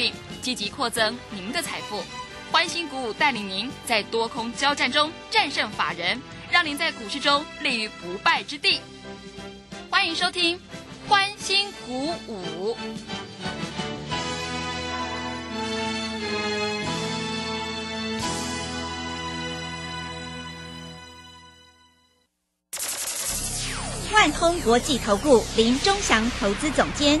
并积极扩增您的财富。欢欣鼓舞带领您在多空交战中战胜法人，让您在股市中立于不败之地。欢迎收听《欢欣鼓舞》。万通国际投顾林忠祥投资总监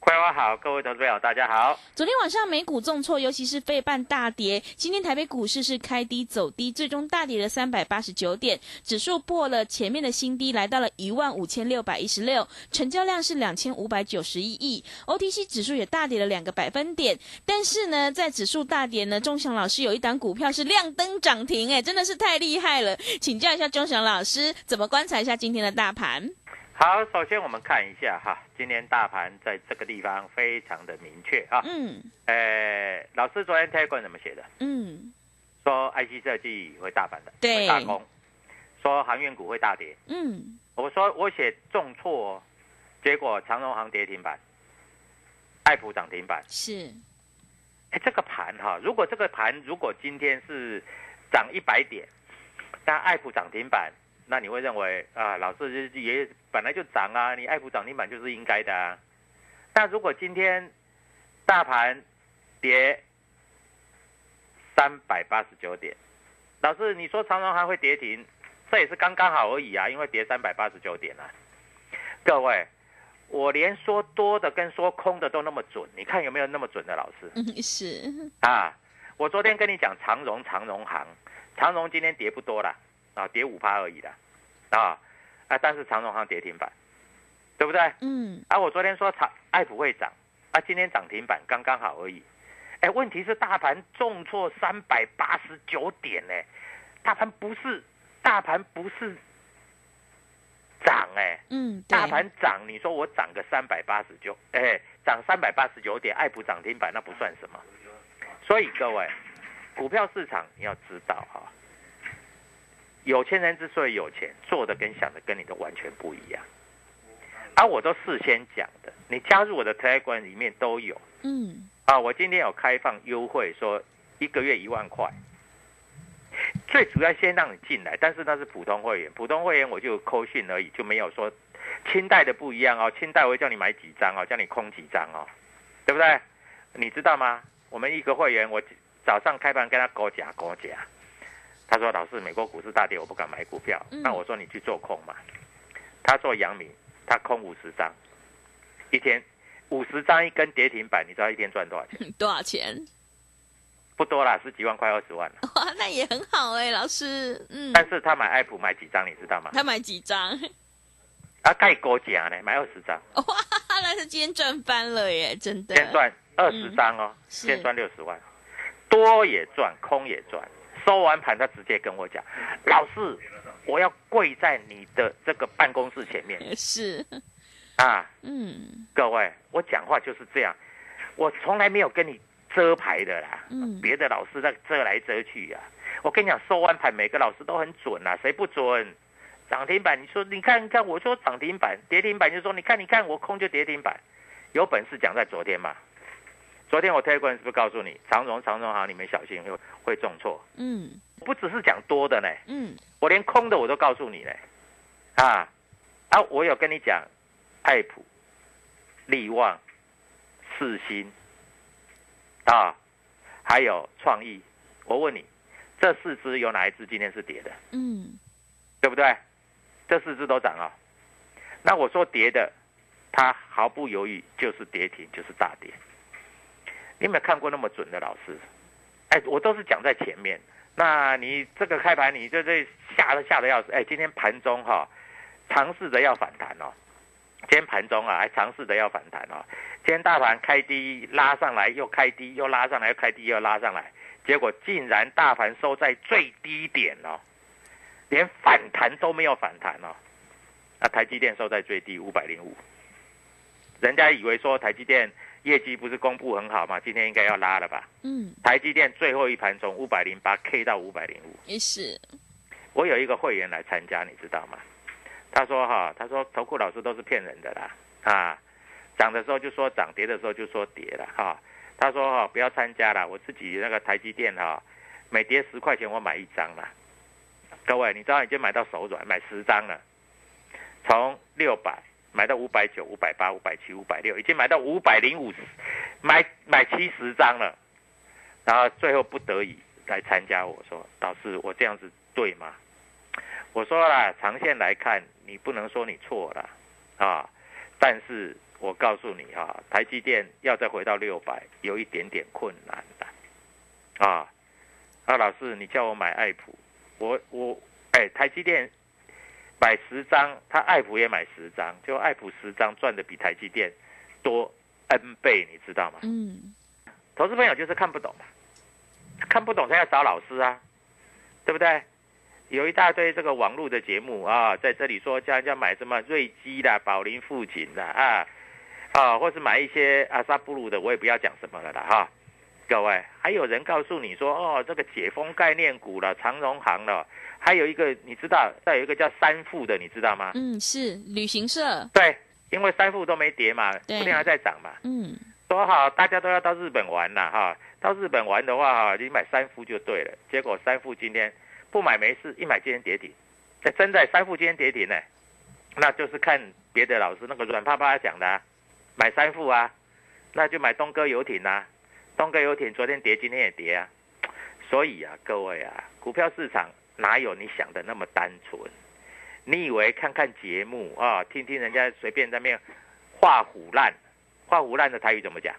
桂花好，各位投资朋友大家好。昨天晚上美股重挫，尤其是费半大跌。今天台北股市是开低走低，最终大跌了三百八十九点，指数破了前面的新低，来到了一万五千六百一十六，成交量是两千五百九十一亿。OTC 指数也大跌了两个百分点，但是呢，在指数大跌呢，钟祥老师有一档股票是亮灯涨停，哎，真的是太厉害了。请教一下钟祥老师，怎么观察一下今天的大盘？好，首先我们看一下哈，今天大盘在这个地方非常的明确啊。嗯。呃，老师昨天 Telegram 怎么写的？嗯。说 IC 设计会大反的，对，大空。说航运股会大跌。嗯。我说我写重挫，结果长荣航跌停板，爱普涨停板。是。哎，这个盘哈，如果这个盘如果今天是涨一百点，那爱普涨停板。那你会认为啊，老师也本来就涨啊，你爱普涨停板就是应该的啊。那如果今天大盘跌三百八十九点，老师你说长荣还会跌停，这也是刚刚好而已啊，因为跌三百八十九点啊。各位，我连说多的跟说空的都那么准，你看有没有那么准的老师？嗯，是啊。我昨天跟你讲长荣，长荣行，长荣今天跌不多了。啊，跌五趴而已的，啊，啊，但是长荣行跌停板，对不对？嗯。啊，我昨天说长爱普会涨，啊，今天涨停板刚刚好而已。哎，问题是大盘重挫三百八十九点呢，大盘不是大盘不是涨哎，嗯，大盘涨，你说我涨个三百八十九，哎，涨三百八十九点，爱普涨停板那不算什么。所以各位，股票市场你要知道哈。有钱人之所以有钱，做的跟想的跟你都完全不一样，而我都事先讲的，你加入我的 Telegram 里面都有。嗯，啊，我今天有开放优惠，说一个月一万块，最主要先让你进来，但是那是普通会员，普通会员我就扣讯而已，就没有说清代的不一样哦，清代我会叫你买几张哦，叫你空几张哦，对不对？你知道吗？我们一个会员，我早上开盘跟他勾夹勾夹。他说：“老师，美国股市大跌，我不敢买股票。那我说你去做空嘛。他做阳明，他空五十张，一天五十张一根跌停板，你知道一天赚多少钱？多少钱？不多啦，十几万块二十万。哇，那也很好哎，老师。嗯。但是他买爱普买几张，你知道吗？他买几张？啊，盖高价呢，买二十张。哇，那是今天赚翻了耶，真的。先赚二十张哦，先赚六十万，多也赚，空也赚。”收完盘，他直接跟我讲：“老师，我要跪在你的这个办公室前面。”是啊，嗯，各位，我讲话就是这样，我从来没有跟你遮牌的啦。嗯，别的老师在遮来遮去呀。我跟你讲，收完盘每个老师都很准啊，谁不准？涨停板，你说你看看，我说涨停板，跌停板就说你看你看我空就跌停板，有本事讲在昨天嘛。昨天我推广是不是告诉你长荣长荣行你们小心会会重挫？嗯，不只是讲多的呢，嗯，我连空的我都告诉你呢，啊，啊，我有跟你讲，爱普、利旺、四新，啊，还有创意，我问你，这四只有哪一只今天是跌的？嗯，对不对？这四只都涨了，那我说跌的，它毫不犹豫就是跌停，就是大跌。你有没有看过那么准的老师？哎，我都是讲在前面。那你这个开盘，你这这吓得吓得要死。哎，今天盘中哈，尝试着要反弹哦，今天盘中啊还尝试着要反弹哦。今天大盘开低拉上来，又开低，又拉上来，又开低，又拉上来，结果竟然大盘收在最低点哦，连反弹都没有反弹哦。那台积电收在最低五百零五，人家以为说台积电业绩不是公布很好吗？今天应该要拉了吧？嗯。台积电最后一盘从五百零八 K 到五百零五，也是。我有一个会员来参加，你知道吗？他说哈，他说投顾老师都是骗人的啦，啊。涨的时候就说涨，跌的时候就说跌了哈。他说哈不要参加了，我自己那个台积电哈，每跌十块钱我买一张了。各位，你知道已经买到手软，买十张了，从六百买到五百九、五百八、五百七、五百六，已经买到五百零五十，买买七十张了。然后最后不得已来参加，我说导师，我这样子对吗？我说了，长线来看，你不能说你错了啊，但是。我告诉你哈，台积电要再回到六百，有一点点困难的，啊，啊，老师，你叫我买爱普，我我，哎，台积电买十张，他爱普也买十张，就爱普十张赚的比台积电多 N 倍，你知道吗？嗯，投资朋友就是看不懂嘛，看不懂他要找老师啊，对不对？有一大堆这个网络的节目啊，在这里说叫人家买什么瑞基的、宝林富锦的啊。啊，或是买一些阿萨布鲁的，我也不要讲什么了啦哈。各位，还有人告诉你说，哦，这个解封概念股了，长荣行了，还有一个你知道，再有一个叫三富的，你知道吗？嗯，是旅行社。对，因为三富都没跌嘛，不定还在涨嘛。嗯，说好大家都要到日本玩了哈，到日本玩的话哈，你买三富就对了。结果三富今天不买没事，一买今天跌停。这真的三富今天跌停呢，那就是看别的老师那个软趴趴讲的。啊买三富啊，那就买东哥游艇呐。东哥游艇昨天跌，今天也跌啊。所以啊，各位啊，股票市场哪有你想的那么单纯？你以为看看节目啊，听听人家随便在面画虎烂，画虎烂的台语怎么讲？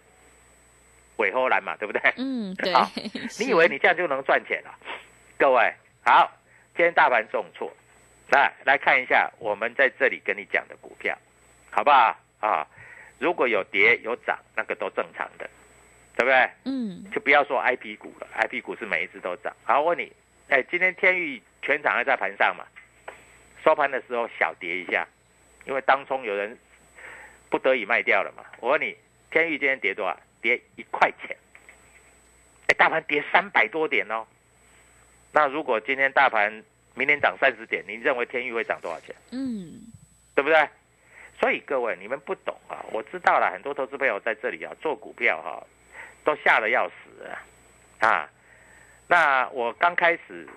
尾后烂嘛，对不对？嗯，对。你以为你这样就能赚钱了？各位好，今天大盘重挫，来来看一下我们在这里跟你讲的股票，好不好啊？如果有跌有涨，那个都正常的，对不对？嗯，就不要说 I P 股了，I P 股是每一只都涨。好，我问你，哎，今天天域全场还在盘上嘛？收盘的时候小跌一下，因为当中有人不得已卖掉了嘛。我问你，天域今天跌多少？跌一块钱。哎，大盘跌三百多点哦。那如果今天大盘明天涨三十点，你认为天域会涨多少钱？嗯，对不对？所以各位，你们不懂啊！我知道了，很多投资朋友在这里啊做股票哈，都吓得要死啊！啊，那我刚开始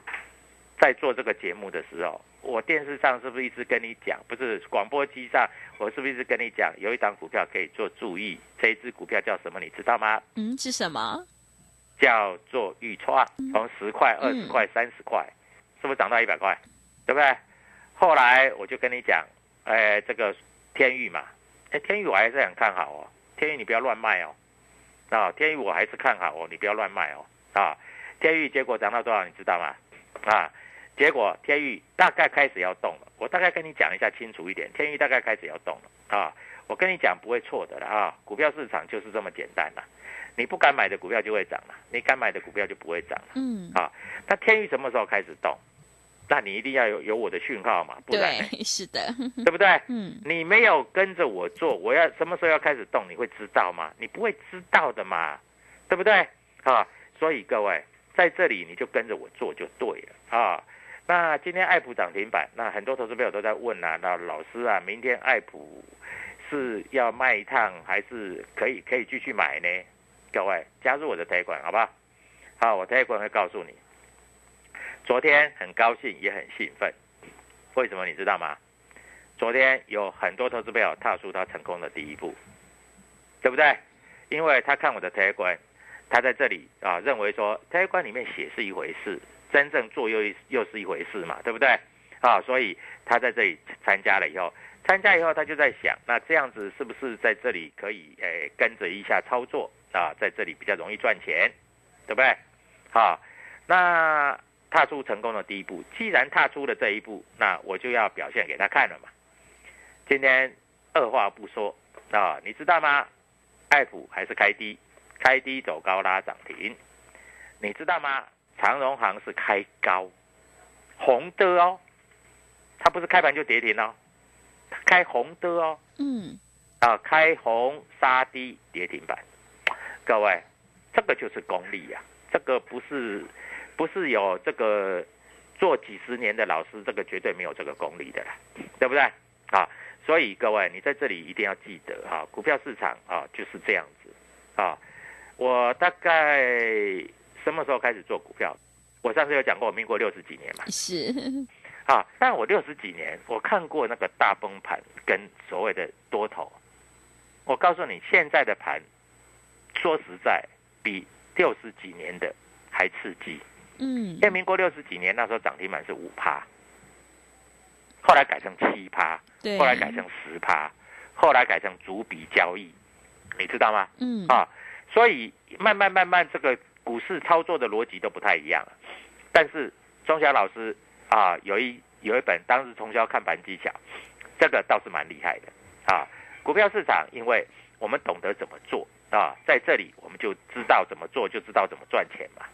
在做这个节目的时候，我电视上是不是一直跟你讲？不是广播机上，我是不是一直跟你讲？有一档股票可以做注意，这一只股票叫什么？你知道吗？嗯，是什么？叫做预创，从十块、二十块、三十块，是不是涨到一百块？对不对？后来我就跟你讲，哎，这个。天域嘛，哎，天域我还是很看好哦。天域你不要乱卖哦，啊，天宇我还是看好哦，你不要乱卖哦，啊，天宇结果涨到多少你知道吗？啊，结果天宇大概开始要动了。我大概跟你讲一下清楚一点，天宇大概开始要动了啊。我跟你讲不会错的了啊，股票市场就是这么简单了。你不敢买的股票就会涨了，你敢买的股票就不会涨了。嗯，啊，那天宇什么时候开始动？那你一定要有有我的讯号嘛，不然是的，对不对？嗯，你没有跟着我做，我要什么时候要开始动，你会知道吗？你不会知道的嘛，对不对？啊，所以各位在这里你就跟着我做就对了啊。那今天爱普涨停板，那很多投资朋友都在问啊，那老师啊，明天爱普是要卖一趟，还是可以可以继续买呢？各位加入我的推管好不好？好，我推管会告诉你。昨天很高兴，也很兴奋，为什么你知道吗？昨天有很多投资朋友踏出他成功的第一步，对不对？因为他看我的推观，他在这里啊，认为说推观里面写是一回事，真正做又又是一回事嘛，对不对？啊，所以他在这里参加了以后，参加以后他就在想，那这样子是不是在这里可以诶跟着一下操作啊，在这里比较容易赚钱，对不对？好，那。踏出成功的第一步，既然踏出了这一步，那我就要表现给他看了嘛。今天二话不说啊，你知道吗？爱普还是开低，开低走高拉涨停，你知道吗？长荣行是开高，红的哦，它不是开盘就跌停哦，开红的哦，嗯，啊，开红杀低跌停板，各位，这个就是功力呀，这个不是不是有这个做几十年的老师，这个绝对没有这个功力的啦，对不对？啊。所以各位，你在这里一定要记得哈，股票市场啊就是这样子啊。我大概什么时候开始做股票？我上次有讲过，民国六十几年嘛。是。啊，但我六十几年，我看过那个大崩盘跟所谓的多头。我告诉你，现在的盘，说实在，比六十几年的还刺激。嗯。因为民国六十几年那时候涨停板是五趴。后来改成七趴，后来改成十趴，后来改成逐笔交易，你知道吗？嗯啊，所以慢慢慢慢，这个股市操作的逻辑都不太一样。但是钟晓老师啊，有一有一本当时从小看盘技巧，这个倒是蛮厉害的啊。股票市场，因为我们懂得怎么做啊，在这里我们就知道怎么做，就知道怎么赚钱嘛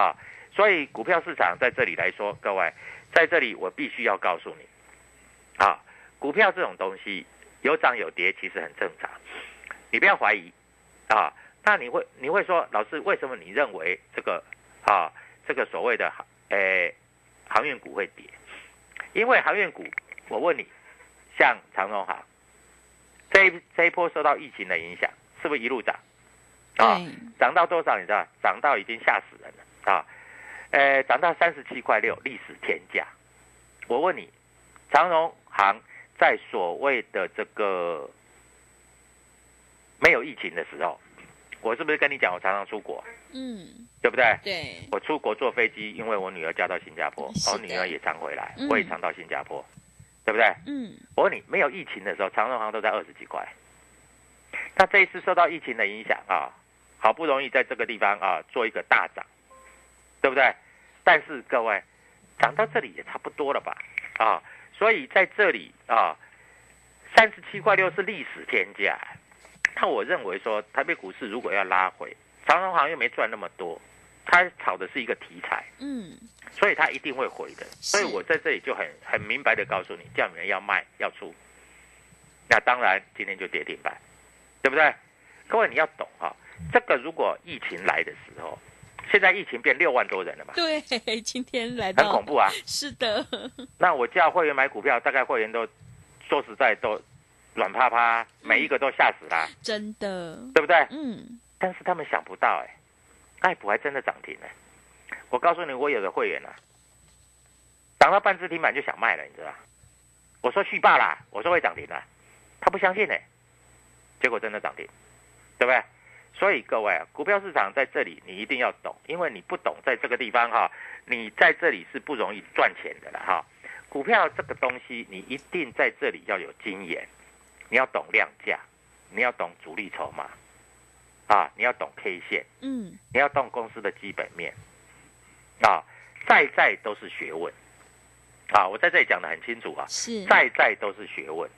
啊。所以股票市场在这里来说，各位在这里我必须要告诉你。啊，股票这种东西有涨有跌，其实很正常，你不要怀疑啊。那你会你会说，老师为什么你认为这个啊这个所谓的诶航运股会跌？因为航运股，我问你，像长荣航，这一这一波受到疫情的影响，是不是一路涨？啊，涨到多少？你知道？涨到已经吓死人了啊！诶，涨到三十七块六，历史天价。我问你，长荣。行在所谓的这个没有疫情的时候，我是不是跟你讲我常常出国？嗯，对不对？对，我出国坐飞机，因为我女儿嫁到新加坡，我女儿也常回来，我也常到新加坡，对不对？嗯，我问你，没有疫情的时候，长荣行都在二十几块。那这一次受到疫情的影响啊，好不容易在这个地方啊做一个大涨，对不对？但是各位涨到这里也差不多了吧？啊。所以在这里啊，三十七块六是历史天价。那我认为说，台北股市如果要拉回，长荣行又没赚那么多，它炒的是一个题材，嗯，所以它一定会回的。所以我在这里就很很明白的告诉你，叫你们要卖要出。那当然今天就跌停板，对不对？各位你要懂哈，这个如果疫情来的时候。现在疫情变六万多人了嘛？对，今天来到很恐怖啊！是的。那我叫会员买股票，大概会员都说实在都软趴趴，每一个都吓死他。真的，对不对？嗯。但是他们想不到，哎，爱普还真的涨停了。我告诉你，我有的会员啊，涨到半只停板就想卖了，你知道我说续霸啦，我说会涨停啦，他不相信呢，结果真的涨停，对不对？所以各位啊，股票市场在这里你一定要懂，因为你不懂，在这个地方哈，你在这里是不容易赚钱的了哈。股票这个东西，你一定在这里要有经验，你要懂量价，你要懂主力筹码，啊，你要懂 K 线，嗯，你要懂公司的基本面，啊，在在都是学问，啊，我在这里讲的很清楚啊，是，在在都是学问。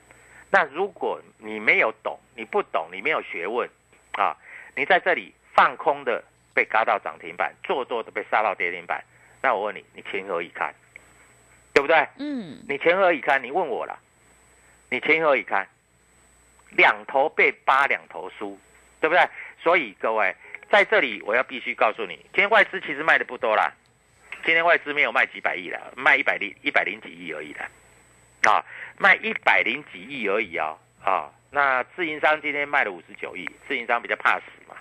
那如果你没有懂，你不懂，你没有学问，啊。你在这里放空的被嘎到涨停板，做多的被杀到跌停板，那我问你，你情何以堪？对不对？嗯。你情何以堪？你问我了，你情何以堪？两头被扒，两头输，对不对？所以各位在这里，我要必须告诉你，今天外资其实卖的不多啦，今天外资没有卖几百亿了，卖一百零一百零几亿而已的，啊，卖一百零几亿而已啊，啊。那自营商今天卖了五十九亿，自营商比较怕死嘛，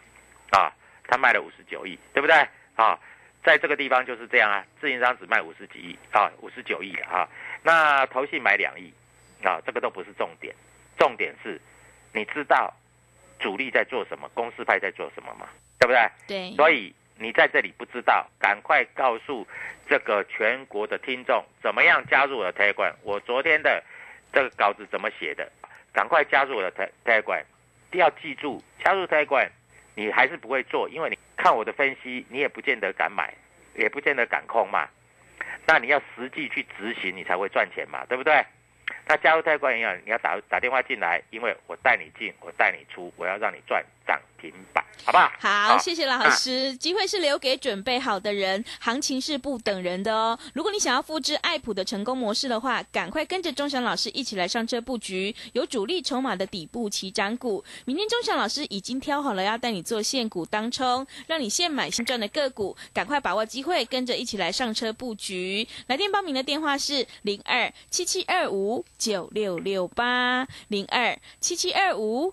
啊，他卖了五十九亿，对不对？啊，在这个地方就是这样啊，自营商只卖五十几亿啊，五十九亿的啊，那投信买两亿，啊，这个都不是重点，重点是，你知道主力在做什么，公司派在做什么吗？对不对？对。所以你在这里不知道，赶快告诉这个全国的听众，怎么样加入我的 Telegram？我昨天的这个稿子怎么写的？赶快加入我的泰泰管，要记住加入泰管，你还是不会做，因为你看我的分析，你也不见得敢买，也不见得敢空嘛。那你要实际去执行，你才会赚钱嘛，对不对？那加入泰管一样，你要打打电话进来，因为我带你进，我带你出，我要让你赚涨停板，好不好？好，谢谢老师。机会是留给准备好的人，行情是不等人的哦。如果你想要复制爱普的成功模式的话，赶快跟着钟祥老师一起来上车布局有主力筹码的底部起涨股。明天钟祥老师已经挑好了要带你做现股当冲，让你现买现赚的个股，赶快把握机会，跟着一起来上车布局。来电报名的电话是零二七七二五。九六六八零二七七二五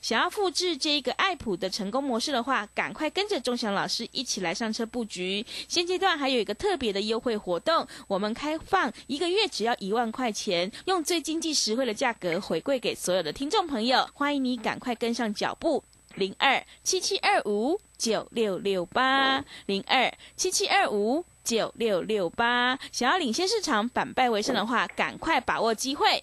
想要复制这一个爱普的成功模式的话，赶快跟着钟祥老师一起来上车布局。现阶段还有一个特别的优惠活动，我们开放一个月只要一万块钱，用最经济实惠的价格回馈给所有的听众朋友。欢迎你赶快跟上脚步，零二七七二五九六六八，零二七七二五九六六八。想要领先市场、反败为胜的话，赶快把握机会。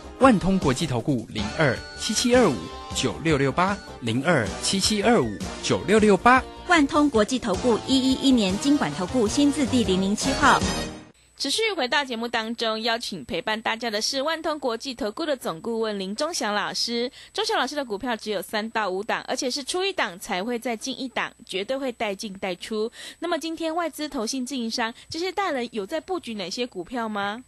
万通国际投顾零二七七二五。九六六八零二七七二五九六六八，万通国际投顾一一一年经管投顾新字第零零七号。持续回到节目当中，邀请陪伴大家的是万通国际投顾的总顾问林忠祥老师。忠祥老师的股票只有三到五档，而且是出一档才会再进一档，绝对会带进带出。那么今天外资、投信、自营商这些大人有在布局哪些股票吗？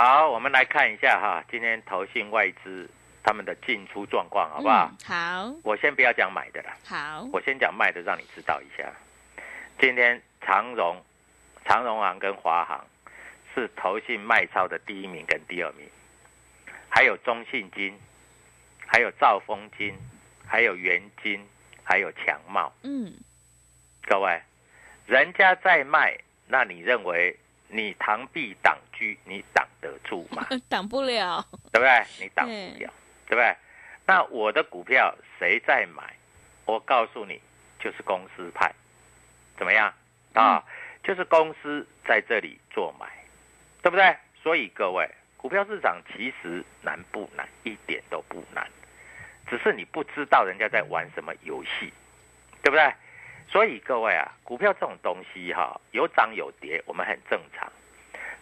好，我们来看一下哈，今天投信外资。他们的进出状况好不好？好，我先不要讲买的了。好，我先讲卖的，让你知道一下。今天长荣、长荣行跟华航是投信卖超的第一名跟第二名，还有中信金，还有兆丰金，还有元金，还有强茂。嗯，各位，人家在卖，那你认为你螳臂挡车，你挡得住吗？挡不了，对不对？你挡不了。对不对？那我的股票谁在买？我告诉你，就是公司派，怎么样啊？就是公司在这里做买，对不对？所以各位，股票市场其实难不难？一点都不难，只是你不知道人家在玩什么游戏，对不对？所以各位啊，股票这种东西哈，有涨有跌，我们很正常。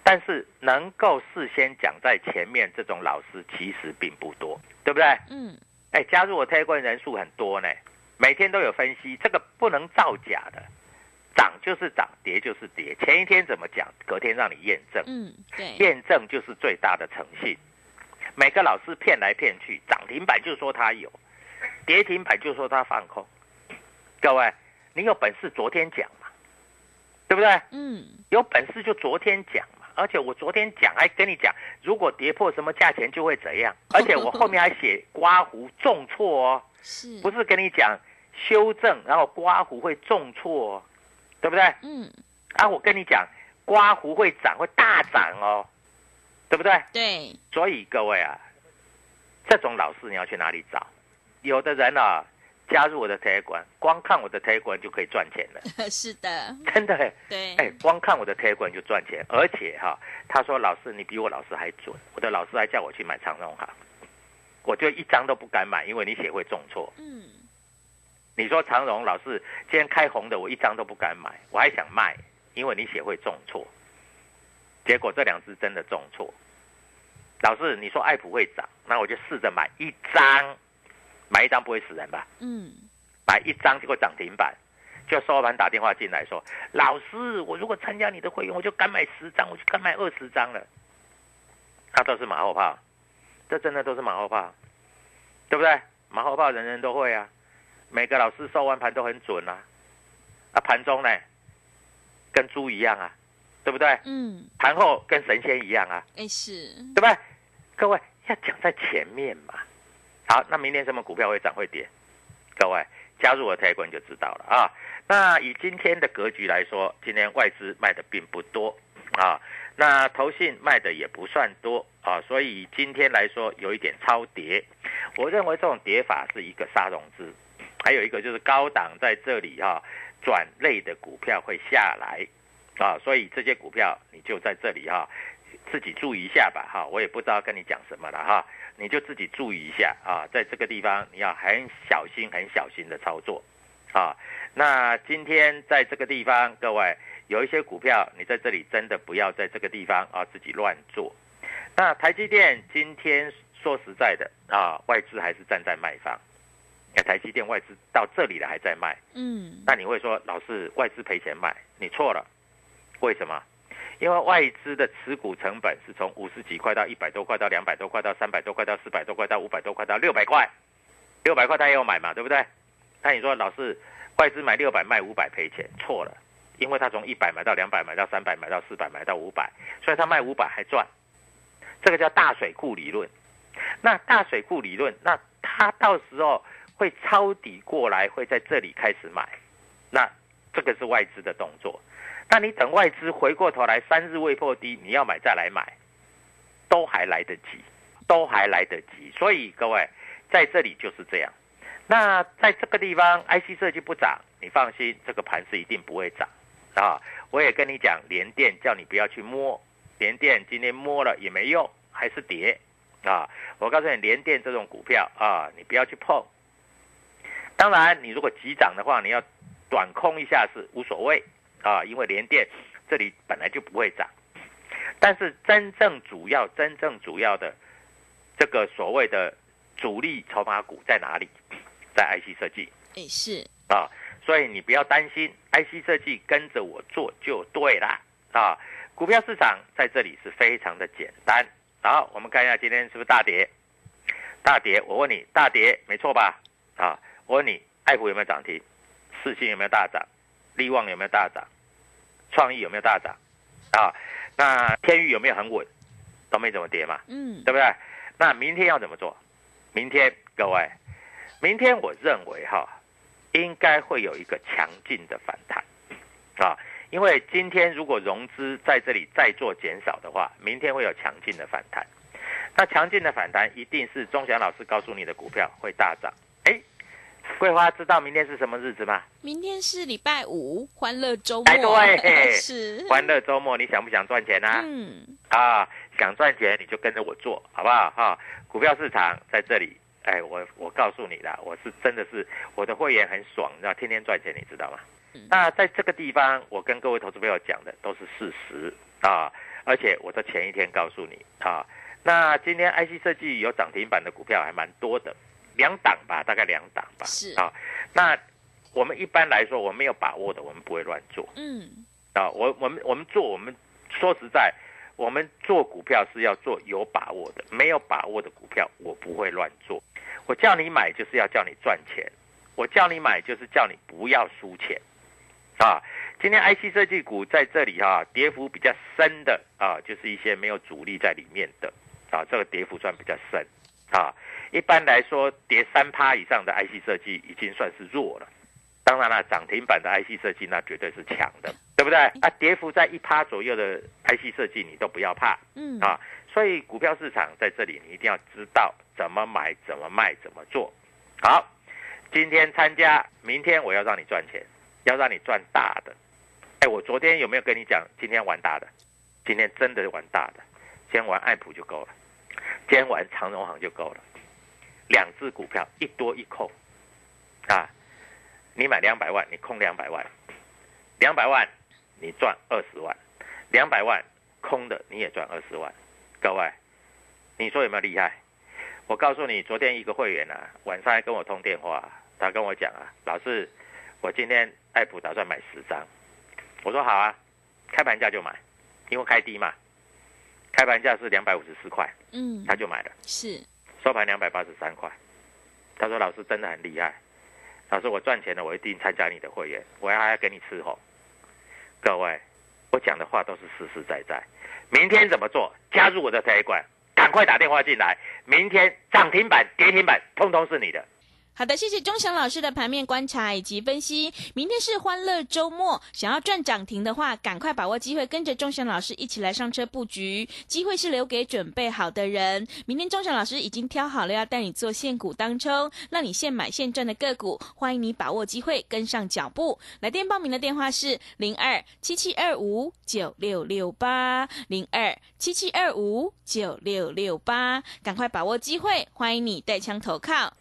但是能够事先讲在前面这种老师其实并不多，对不对？嗯。哎，加入我推广人数很多呢，每天都有分析，这个不能造假的，涨就是涨，跌就是跌。前一天怎么讲，隔天让你验证。嗯，对。验证就是最大的诚信。每个老师骗来骗去，涨停板就说他有，跌停板就说他放空。各位，你有本事昨天讲嘛，对不对？嗯。有本事就昨天讲。而且我昨天讲还跟你讲，如果跌破什么价钱就会怎样。而且我后面还写刮胡重挫哦，是不是跟你讲修正，然后刮胡会重挫，哦对不对？嗯。啊，我跟你讲，刮胡会涨，会大涨哦，对不对？对。所以各位啊，这种老师你要去哪里找？有的人啊。加入我的推管，光看我的推管就可以赚钱了。是的，真的。对，哎，光看我的推管就赚钱，而且哈，他说老师你比我老师还准，我的老师还叫我去买长荣行，我就一张都不敢买，因为你写会重挫。嗯，你说长荣老师今天开红的，我一张都不敢买，我还想卖，因为你写会重挫。结果这两只真的重挫。老师你说爱普会涨，那我就试着买一张。买一张不会死人吧？嗯，买一张就会涨停板，就收盘打电话进来说：“老师，我如果参加你的会员，我就敢买十张，我就敢买二十张了。”他都是马后炮，这真的都是马后炮，对不对？马后炮人人都会啊，每个老师收完盘都很准啊，啊，盘中呢跟猪一样啊，对不对？嗯，盘后跟神仙一样啊，哎是，对不对？各位要讲在前面嘛。好，那明天什么股票会涨会跌？各位加入我台股就知道了啊。那以今天的格局来说，今天外资卖的并不多啊，那投信卖的也不算多啊，所以今天来说有一点超跌。我认为这种跌法是一个杀融资，还有一个就是高档在这里哈转类的股票会下来啊，所以这些股票你就在这里哈自己注意一下吧哈，我也不知道跟你讲什么了哈。你就自己注意一下啊，在这个地方你要很小心、很小心的操作啊。那今天在这个地方，各位有一些股票，你在这里真的不要在这个地方啊自己乱做。那台积电今天说实在的啊，外资还是站在卖方。那台积电外资到这里了还在卖，嗯，那你会说老是外资赔钱卖？你错了，为什么？因为外资的持股成本是从五十几块到一百多块，到两百多块，到三百多块，到四百多块，到五百多块，到六百块，六百块他也有买嘛，对不对？那你说老是外资买六百卖五百赔钱，错了，因为他从一百买到两百，买到三百，买到四百，买到五百，所以他卖五百还赚，这个叫大水库理论。那大水库理论，那他到时候会抄底过来，会在这里开始买，那这个是外资的动作。那你等外资回过头来，三日未破低，你要买再来买，都还来得及，都还来得及。所以各位在这里就是这样。那在这个地方，IC 设计不涨，你放心，这个盘是一定不会涨啊。我也跟你讲，连电叫你不要去摸，连电今天摸了也没用，还是跌啊。我告诉你，连电这种股票啊，你不要去碰。当然，你如果急涨的话，你要短空一下是无所谓。啊，因为联电这里本来就不会涨，但是真正主要、真正主要的这个所谓的主力筹码股在哪里？在 IC 设计。哎，是啊，所以你不要担心，IC 设计跟着我做就对啦。啊。股票市场在这里是非常的简单。好，我们看一下今天是不是大跌？大跌，我问你，大跌没错吧？啊，我问你，爱普有没有涨停？四星有没有大涨？利旺有没有大涨？创意有没有大涨？啊，那天域有没有很稳？都没怎么跌嘛，嗯，对不对？那明天要怎么做？明天各位，明天我认为哈，应该会有一个强劲的反弹啊，因为今天如果融资在这里再做减少的话，明天会有强劲的反弹。那强劲的反弹一定是钟祥老师告诉你的股票会大涨。桂花知道明天是什么日子吗？明天是礼拜五，欢乐周末。哎，对，是欢乐周末。你想不想赚钱呢？嗯，啊，想赚钱你就跟着我做，好不好？哈，股票市场在这里。哎，我我告诉你啦，我是真的是我的会员很爽，你知道，天天赚钱，你知道吗？那在这个地方，我跟各位投资朋友讲的都是事实啊，而且我在前一天告诉你啊。那今天 IC 设计有涨停板的股票还蛮多的。两档吧，大概两档吧。是啊，那我们一般来说，我没有把握的，我们不会乱做。嗯，啊，我我们我们做，我们说实在，我们做股票是要做有把握的，没有把握的股票我不会乱做。我叫你买就是要叫你赚钱，我叫你买就是叫你不要输钱。啊，今天 IC 设计股在这里哈，跌幅比较深的啊，就是一些没有主力在里面的啊，这个跌幅算比较深啊。一般来说，跌三趴以上的 IC 设计已经算是弱了。当然了，涨停板的 IC 设计那绝对是强的，对不对？啊，跌幅在一趴左右的 IC 设计你都不要怕，嗯啊，所以股票市场在这里你一定要知道怎么买、怎么卖、怎么做。好，今天参加，明天我要让你赚钱，要让你赚大的。哎，我昨天有没有跟你讲今天玩大的？今天真的玩大的，今天玩爱普就够了，今天玩长荣行就够了。两只股票一多一空，啊，你买两百万，你空两百万，两百万你赚二十万，两百万空的你也赚二十万，各位，你说有没有厉害？我告诉你，昨天一个会员啊，晚上还跟我通电话，他跟我讲啊，老师，我今天爱普打算买十张，我说好啊，开盘价就买，因为开低嘛，开盘价是两百五十四块，嗯，他就买了，是。收盘两百八十三块，他说：“老师真的很厉害，老师我赚钱了，我一定参加你的会员，我还要给你伺候。”各位，我讲的话都是实实在在。明天怎么做？加入我的财管，赶快打电话进来。明天涨停板、跌停板，通通是你的。好的，谢谢钟祥老师的盘面观察以及分析。明天是欢乐周末，想要赚涨停的话，赶快把握机会，跟着钟祥老师一起来上车布局。机会是留给准备好的人。明天钟祥老师已经挑好了，要带你做现股当冲，让你现买现赚的个股。欢迎你把握机会，跟上脚步。来电报名的电话是零二七七二五九六六八零二七七二五九六六八，赶快把握机会，欢迎你带枪投靠。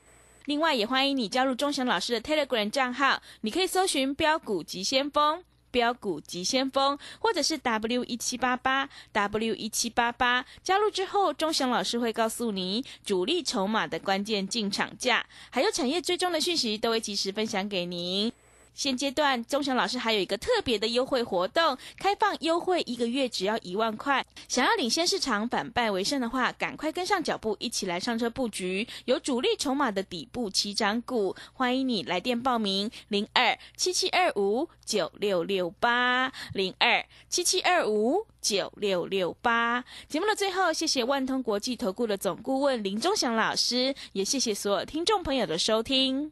另外，也欢迎你加入钟祥老师的 Telegram 账号，你可以搜寻“标股急先锋”、“标股急先锋”，或者是 W 一七八八 W 一七八八。加入之后，钟祥老师会告诉你主力筹码的关键进场价，还有产业追踪的讯息，都会及时分享给您。现阶段，钟祥老师还有一个特别的优惠活动，开放优惠一个月只要一万块。想要领先市场、反败为胜的话，赶快跟上脚步，一起来上车布局有主力筹码的底部起涨股。欢迎你来电报名：零二七七二五九六六八零二七七二五九六六八。节目的最后，谢谢万通国际投顾的总顾问林钟祥老师，也谢谢所有听众朋友的收听。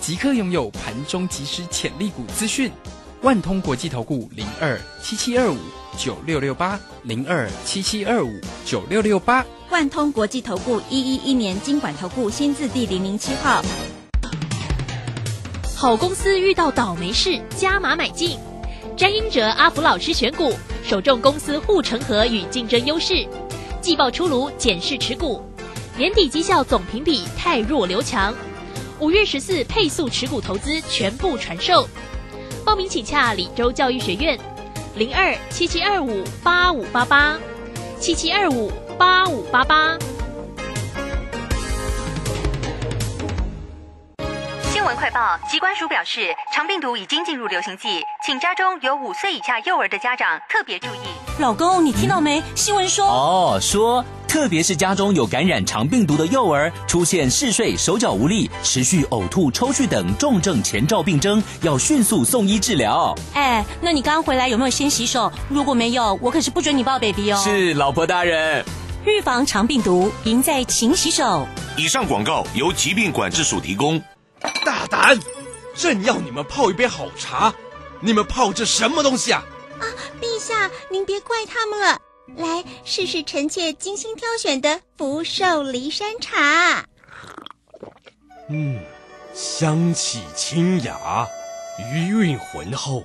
即刻拥有盘中即时潜力股资讯，万通国际投顾零二七七二五九六六八零二七七二五九六六八，万通国际投顾一一一年经管投顾新字第零零七号。好公司遇到倒霉事，加码买进。詹英哲阿福老师选股，首重公司护城河与竞争优势。季报出炉，检视持股，年底绩效总评比太弱留强。五月十四配速持股投资全部传授，报名请洽李州教育学院，零二七七二五八五八八，七七二五八五八八。新闻快报：机关署表示，长病毒已经进入流行季，请家中有五岁以下幼儿的家长特别注意。老公，你听到没？新闻说哦，说。特别是家中有感染肠病毒的幼儿，出现嗜睡、手脚无力、持续呕吐、抽搐等重症前兆病征，要迅速送医治疗。哎，那你刚回来有没有先洗手？如果没有，我可是不准你抱 baby 哦。是，老婆大人。预防肠病毒，赢在勤洗手。以上广告由疾病管制署提供。大胆！朕要你们泡一杯好茶，你们泡这什么东西啊？啊，陛下，您别怪他们了。来试试臣妾精心挑选的福寿梨山茶。嗯，香气清雅，余韵浑厚。